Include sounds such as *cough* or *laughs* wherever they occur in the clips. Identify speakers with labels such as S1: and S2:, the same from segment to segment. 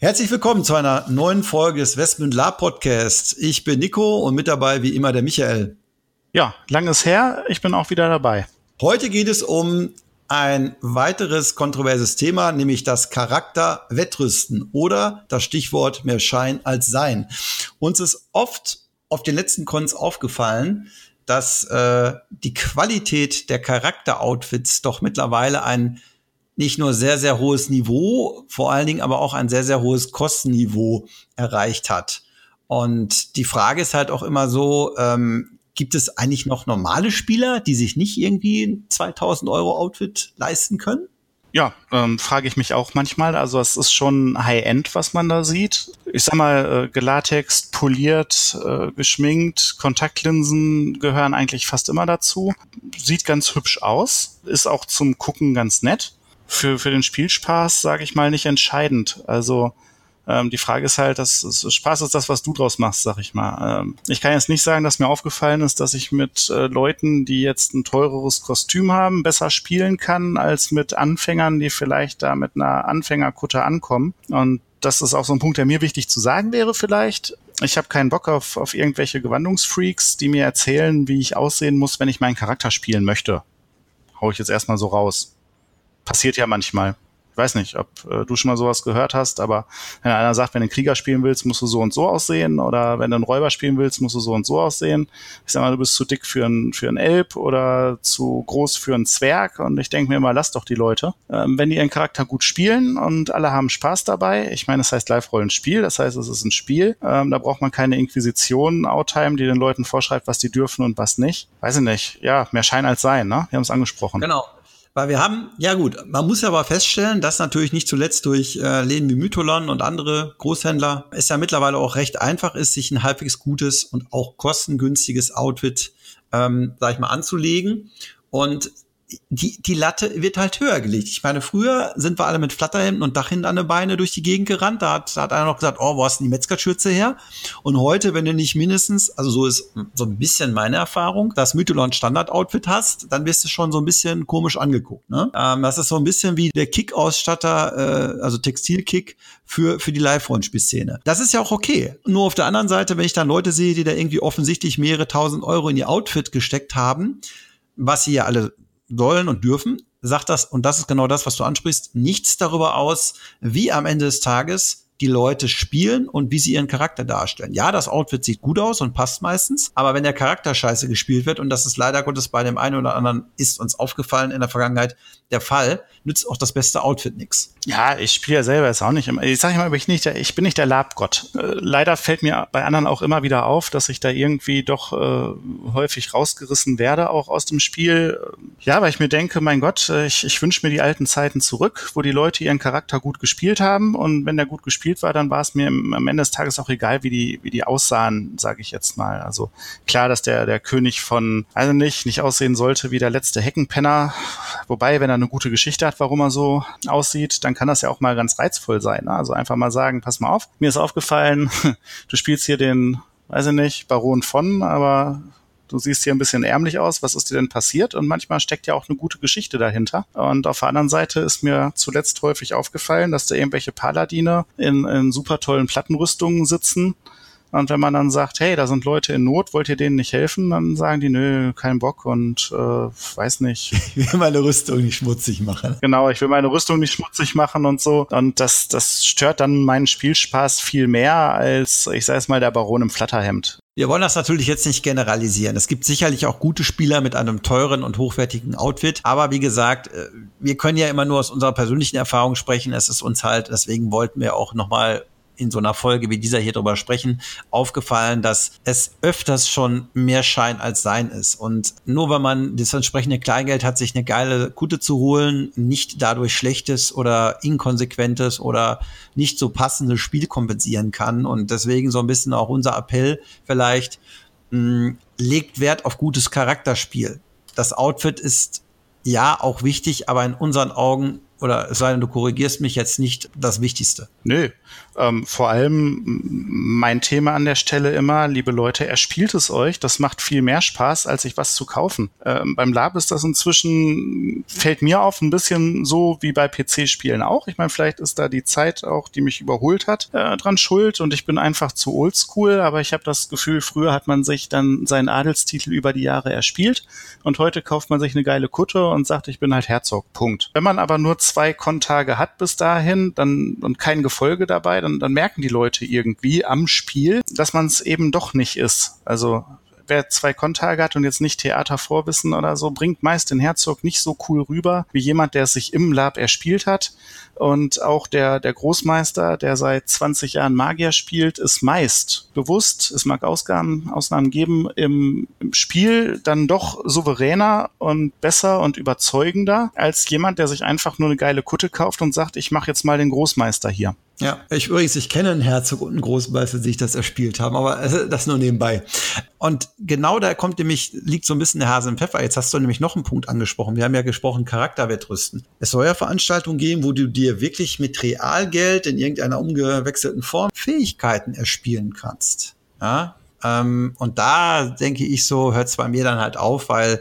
S1: Herzlich willkommen zu einer neuen Folge des Westmund Lab Podcasts. Ich bin Nico und mit dabei wie immer der Michael.
S2: Ja, langes her. Ich bin auch wieder dabei.
S1: Heute geht es um ein weiteres kontroverses Thema, nämlich das Charakter Wettrüsten oder das Stichwort mehr Schein als Sein. Uns ist oft auf den letzten Cons aufgefallen, dass äh, die Qualität der Charakteroutfits doch mittlerweile ein nicht nur sehr, sehr hohes Niveau, vor allen Dingen aber auch ein sehr, sehr hohes Kostenniveau erreicht hat. Und die Frage ist halt auch immer so, ähm, gibt es eigentlich noch normale Spieler, die sich nicht irgendwie ein 2000 Euro Outfit leisten können?
S2: Ja, ähm, frage ich mich auch manchmal. Also es ist schon High-End, was man da sieht. Ich sag mal, äh, gelatext, poliert, äh, geschminkt, Kontaktlinsen gehören eigentlich fast immer dazu. Sieht ganz hübsch aus, ist auch zum Gucken ganz nett für, für den Spielspaß, sage ich mal, nicht entscheidend. Also ähm, die Frage ist halt, dass, Spaß ist das, was du draus machst, sag ich mal. Ähm, ich kann jetzt nicht sagen, dass mir aufgefallen ist, dass ich mit äh, Leuten, die jetzt ein teureres Kostüm haben, besser spielen kann, als mit Anfängern, die vielleicht da mit einer Anfängerkutte ankommen. Und das ist auch so ein Punkt, der mir wichtig zu sagen wäre vielleicht. Ich habe keinen Bock auf, auf irgendwelche Gewandungsfreaks, die mir erzählen, wie ich aussehen muss, wenn ich meinen Charakter spielen möchte. Hau ich jetzt erstmal so raus passiert ja manchmal. Ich weiß nicht, ob äh, du schon mal sowas gehört hast, aber wenn einer sagt, wenn du einen Krieger spielen willst, musst du so und so aussehen oder wenn du einen Räuber spielen willst, musst du so und so aussehen. Ich sag mal, du bist zu dick für einen für einen Elb oder zu groß für einen Zwerg und ich denke mir immer, lass doch die Leute. Ähm, wenn die ihren Charakter gut spielen und alle haben Spaß dabei, ich meine, das heißt Live-Rollenspiel, das heißt, es ist ein Spiel, ähm, da braucht man keine Inquisition, Outtime, die den Leuten vorschreibt, was die dürfen und was nicht. Weiß ich nicht, ja, mehr Schein als Sein, ne? Wir haben es angesprochen.
S1: Genau. Weil wir haben, ja gut, man muss ja aber feststellen, dass natürlich nicht zuletzt durch äh, Läden wie Mytholon und andere Großhändler es ja mittlerweile auch recht einfach ist, sich ein halbwegs gutes und auch kostengünstiges Outfit, ähm, sag ich mal, anzulegen. Und die, die Latte wird halt höher gelegt. Ich meine, früher sind wir alle mit Flatterhemden und Dachhinden an den Beine durch die Gegend gerannt. Da hat, da hat einer noch gesagt, oh, wo hast du die Metzgerschürze her? Und heute, wenn du nicht mindestens, also so ist so ein bisschen meine Erfahrung, das Mytholon Standard-Outfit hast, dann wirst du schon so ein bisschen komisch angeguckt. Ne? Ähm, das ist so ein bisschen wie der Kick-Ausstatter, äh, also Textilkick für, für die Live-Rollenspielszene. Das ist ja auch okay. Nur auf der anderen Seite, wenn ich dann Leute sehe, die da irgendwie offensichtlich mehrere tausend Euro in ihr Outfit gesteckt haben, was sie ja alle sollen und dürfen, sagt das, und das ist genau das, was du ansprichst, nichts darüber aus, wie am Ende des Tages die Leute spielen und wie sie ihren Charakter darstellen. Ja, das Outfit sieht gut aus und passt meistens, aber wenn der Charakter scheiße gespielt wird, und das ist leider Gottes bei dem einen oder anderen ist uns aufgefallen in der Vergangenheit der Fall, nützt auch das beste Outfit nix.
S2: Ja, ich spiele ja selber jetzt auch nicht immer. Ich sage immer, ich, nicht der, ich bin nicht der Labgott. Äh, leider fällt mir bei anderen auch immer wieder auf, dass ich da irgendwie doch äh, häufig rausgerissen werde, auch aus dem Spiel. Ja, weil ich mir denke, mein Gott, äh, ich, ich wünsche mir die alten Zeiten zurück, wo die Leute ihren Charakter gut gespielt haben und wenn der gut gespielt gespielt war, dann war es mir am Ende des Tages auch egal, wie die, wie die aussahen, sage ich jetzt mal. Also klar, dass der, der König von, also nicht, nicht aussehen sollte wie der letzte Heckenpenner. Wobei, wenn er eine gute Geschichte hat, warum er so aussieht, dann kann das ja auch mal ganz reizvoll sein. Ne? Also einfach mal sagen, pass mal auf, mir ist aufgefallen, *laughs* du spielst hier den, weiß ich nicht, Baron von, aber du siehst hier ein bisschen ärmlich aus, was ist dir denn passiert? Und manchmal steckt ja auch eine gute Geschichte dahinter. Und auf der anderen Seite ist mir zuletzt häufig aufgefallen, dass da irgendwelche Paladine in, in super tollen Plattenrüstungen sitzen. Und wenn man dann sagt, hey, da sind Leute in Not, wollt ihr denen nicht helfen? Dann sagen die, nö, kein Bock und äh, weiß nicht. *laughs*
S1: Ich will meine Rüstung nicht schmutzig machen.
S2: Genau, ich will meine Rüstung nicht schmutzig machen und so. Und das, das stört dann meinen Spielspaß viel mehr als, ich sage es mal, der Baron im Flatterhemd.
S1: Wir wollen das natürlich jetzt nicht generalisieren. Es gibt sicherlich auch gute Spieler mit einem teuren und hochwertigen Outfit. Aber wie gesagt, äh, wir können ja immer nur aus unserer persönlichen Erfahrung sprechen. Es ist uns halt, deswegen wollten wir auch nochmal in so einer Folge wie dieser hier drüber sprechen, aufgefallen, dass es öfters schon mehr Schein als Sein ist. Und nur wenn man das entsprechende Kleingeld hat, sich eine geile Kutte zu holen, nicht dadurch schlechtes oder inkonsequentes oder nicht so passendes Spiel kompensieren kann. Und deswegen so ein bisschen auch unser Appell vielleicht, mh, legt Wert auf gutes Charakterspiel. Das Outfit ist ja auch wichtig, aber in unseren Augen oder sei denn, du korrigierst mich jetzt nicht das Wichtigste.
S2: Nö, ähm, vor allem mein Thema an der Stelle immer, liebe Leute, er spielt es euch. Das macht viel mehr Spaß, als sich was zu kaufen. Ähm, beim Lab ist das inzwischen, fällt mir auf, ein bisschen so wie bei PC-Spielen auch. Ich meine, vielleicht ist da die Zeit auch, die mich überholt hat, äh, dran schuld und ich bin einfach zu oldschool, aber ich habe das Gefühl, früher hat man sich dann seinen Adelstitel über die Jahre erspielt und heute kauft man sich eine geile Kutte und sagt, ich bin halt Herzog. Punkt. Wenn man aber nur zwei Kontage hat bis dahin dann und kein Gefolge dabei, dann, dann merken die Leute irgendwie am Spiel, dass man es eben doch nicht ist. Also wer zwei Kontage hat und jetzt nicht Theatervorwissen oder so, bringt meist den Herzog nicht so cool rüber wie jemand, der es sich im Lab erspielt hat. Und auch der, der Großmeister, der seit 20 Jahren Magier spielt, ist meist bewusst, es mag Ausgaben, Ausnahmen geben, im, im Spiel dann doch souveräner und besser und überzeugender als jemand, der sich einfach nur eine geile Kutte kauft und sagt, ich mache jetzt mal den Großmeister hier.
S1: Ja, ich übrigens, ich kenne einen Herzog und einen Großmeister, die sich das erspielt haben, aber das nur nebenbei. Und genau da kommt nämlich, liegt so ein bisschen der Hase im Pfeffer. Jetzt hast du nämlich noch einen Punkt angesprochen. Wir haben ja gesprochen, Charakterwettrüsten. Es soll ja Veranstaltungen geben, wo du dir wirklich mit Realgeld in irgendeiner umgewechselten Form Fähigkeiten erspielen kannst. Ja, ähm, und da denke ich so, hört es bei mir dann halt auf, weil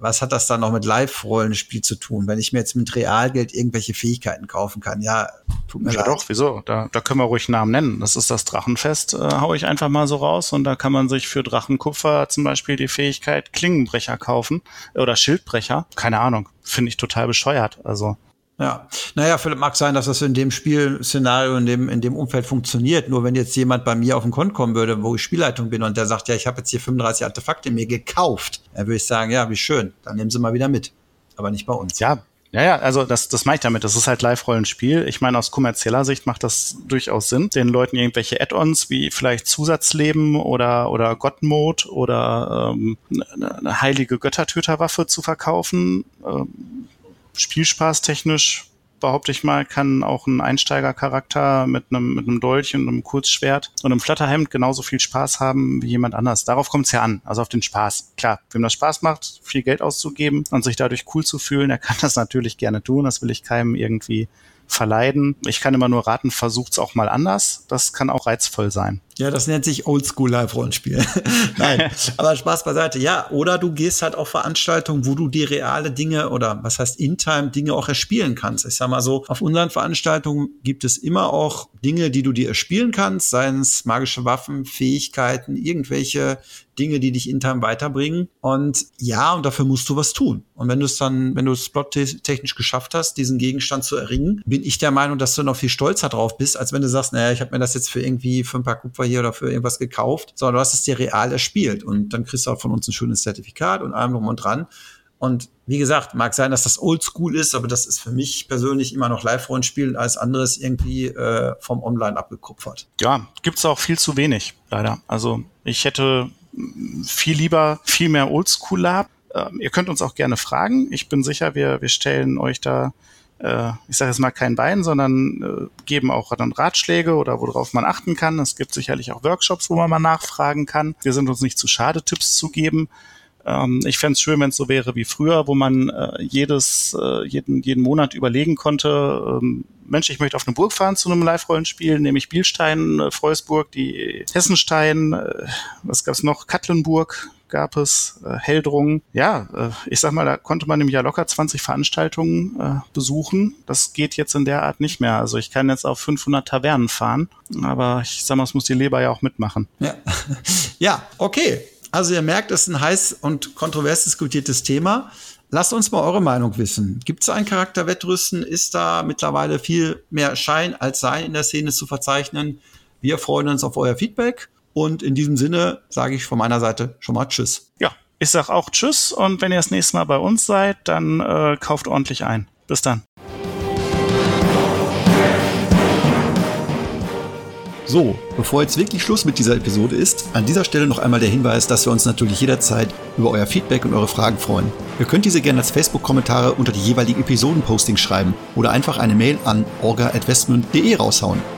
S1: was hat das dann noch mit Live-Rollenspiel zu tun, wenn ich mir jetzt mit Realgeld irgendwelche Fähigkeiten kaufen kann? Ja,
S2: tut mir ja, leid. Ja doch, wieso? Da, da können wir ruhig Namen nennen. Das ist das Drachenfest, äh, hau ich einfach mal so raus und da kann man sich für Drachenkupfer zum Beispiel die Fähigkeit Klingenbrecher kaufen oder Schildbrecher. Keine Ahnung, finde ich total bescheuert. Also
S1: ja, naja, Philipp, mag sein, dass das in dem Spielszenario, in dem, in dem Umfeld funktioniert. Nur wenn jetzt jemand bei mir auf den Konto kommen würde, wo ich Spielleitung bin und der sagt, ja, ich habe jetzt hier 35 Artefakte mir gekauft, dann würde ich sagen, ja, wie schön, dann nehmen Sie mal wieder mit. Aber nicht bei uns.
S2: Ja, ja, ja, also das, das meine ich damit. Das ist halt Live-Rollenspiel. Ich meine, aus kommerzieller Sicht macht das durchaus Sinn, den Leuten irgendwelche Add-ons wie vielleicht Zusatzleben oder, oder God-Mode oder ähm, eine heilige Göttertöterwaffe zu verkaufen. Ähm, Spielspaß technisch behaupte ich mal, kann auch ein Einsteigercharakter mit einem, mit einem Dolch und einem Kurzschwert und einem Flatterhemd genauso viel Spaß haben wie jemand anders. Darauf kommt es ja an, also auf den Spaß. Klar, wem das Spaß macht, viel Geld auszugeben und sich dadurch cool zu fühlen, der *laughs* kann das natürlich gerne tun. Das will ich keinem irgendwie verleiden. Ich kann immer nur raten, versucht's auch mal anders. Das kann auch reizvoll sein.
S1: Ja, das nennt sich Oldschool Live-Rollenspiel. *laughs* Nein, *laughs* aber Spaß beiseite. Ja, oder du gehst halt auf Veranstaltungen, wo du die reale Dinge oder was heißt In-Time Dinge auch erspielen kannst. Ich sag mal so, auf unseren Veranstaltungen gibt es immer auch Dinge, die du dir erspielen kannst, seien es magische Waffen, Fähigkeiten, irgendwelche Dinge, die dich intern weiterbringen. Und ja, und dafür musst du was tun. Und wenn du es dann, wenn du es plottechnisch geschafft hast, diesen Gegenstand zu erringen, bin ich der Meinung, dass du noch viel stolzer drauf bist, als wenn du sagst, naja, ich habe mir das jetzt für irgendwie für ein paar Kupfer hier oder für irgendwas gekauft, sondern du hast es dir real erspielt. Und dann kriegst du auch von uns ein schönes Zertifikat und allem drum und dran. Und wie gesagt, mag sein, dass das oldschool ist, aber das ist für mich persönlich immer noch Live-Rollenspiel als anderes irgendwie äh, vom Online abgekupfert.
S2: Ja, gibt's auch viel zu wenig, leider. Also ich hätte viel lieber viel mehr Oldschool Lab. Ähm, ihr könnt uns auch gerne fragen. Ich bin sicher, wir, wir stellen euch da, äh, ich sage jetzt mal kein Bein, sondern äh, geben auch dann Ratschläge oder worauf man achten kann. Es gibt sicherlich auch Workshops, wo man mal nachfragen kann. Wir sind uns nicht zu schade, Tipps zu geben. Ähm, ich fände es schön, wenn es so wäre wie früher, wo man äh, jedes, äh, jeden, jeden Monat überlegen konnte, ähm, Mensch, ich möchte auf eine Burg fahren zu einem Live-Rollenspiel, nämlich Bielstein, äh, Freusburg, die Hessenstein, äh, was gab's noch? Katlenburg gab es, äh, Heldrung. Ja, äh, ich sag mal, da konnte man im Jahr locker 20 Veranstaltungen äh, besuchen. Das geht jetzt in der Art nicht mehr. Also ich kann jetzt auf 500 Tavernen fahren, aber ich sag mal, es muss die Leber ja auch mitmachen.
S1: Ja, *laughs* ja okay. Also ihr merkt, es ist ein heiß und kontrovers diskutiertes Thema. Lasst uns mal eure Meinung wissen. Gibt es ein Charakterwettrüsten? Ist da mittlerweile viel mehr Schein als Sein in der Szene zu verzeichnen? Wir freuen uns auf euer Feedback. Und in diesem Sinne sage ich von meiner Seite schon mal Tschüss.
S2: Ja, ich sage auch Tschüss. Und wenn ihr das nächste Mal bei uns seid, dann äh, kauft ordentlich ein. Bis dann.
S1: So, bevor jetzt wirklich Schluss mit dieser Episode ist, an dieser Stelle noch einmal der Hinweis, dass wir uns natürlich jederzeit über euer Feedback und eure Fragen freuen. Ihr könnt diese gerne als Facebook-Kommentare unter die jeweiligen Episoden-Postings schreiben oder einfach eine Mail an orga.westmund.de raushauen.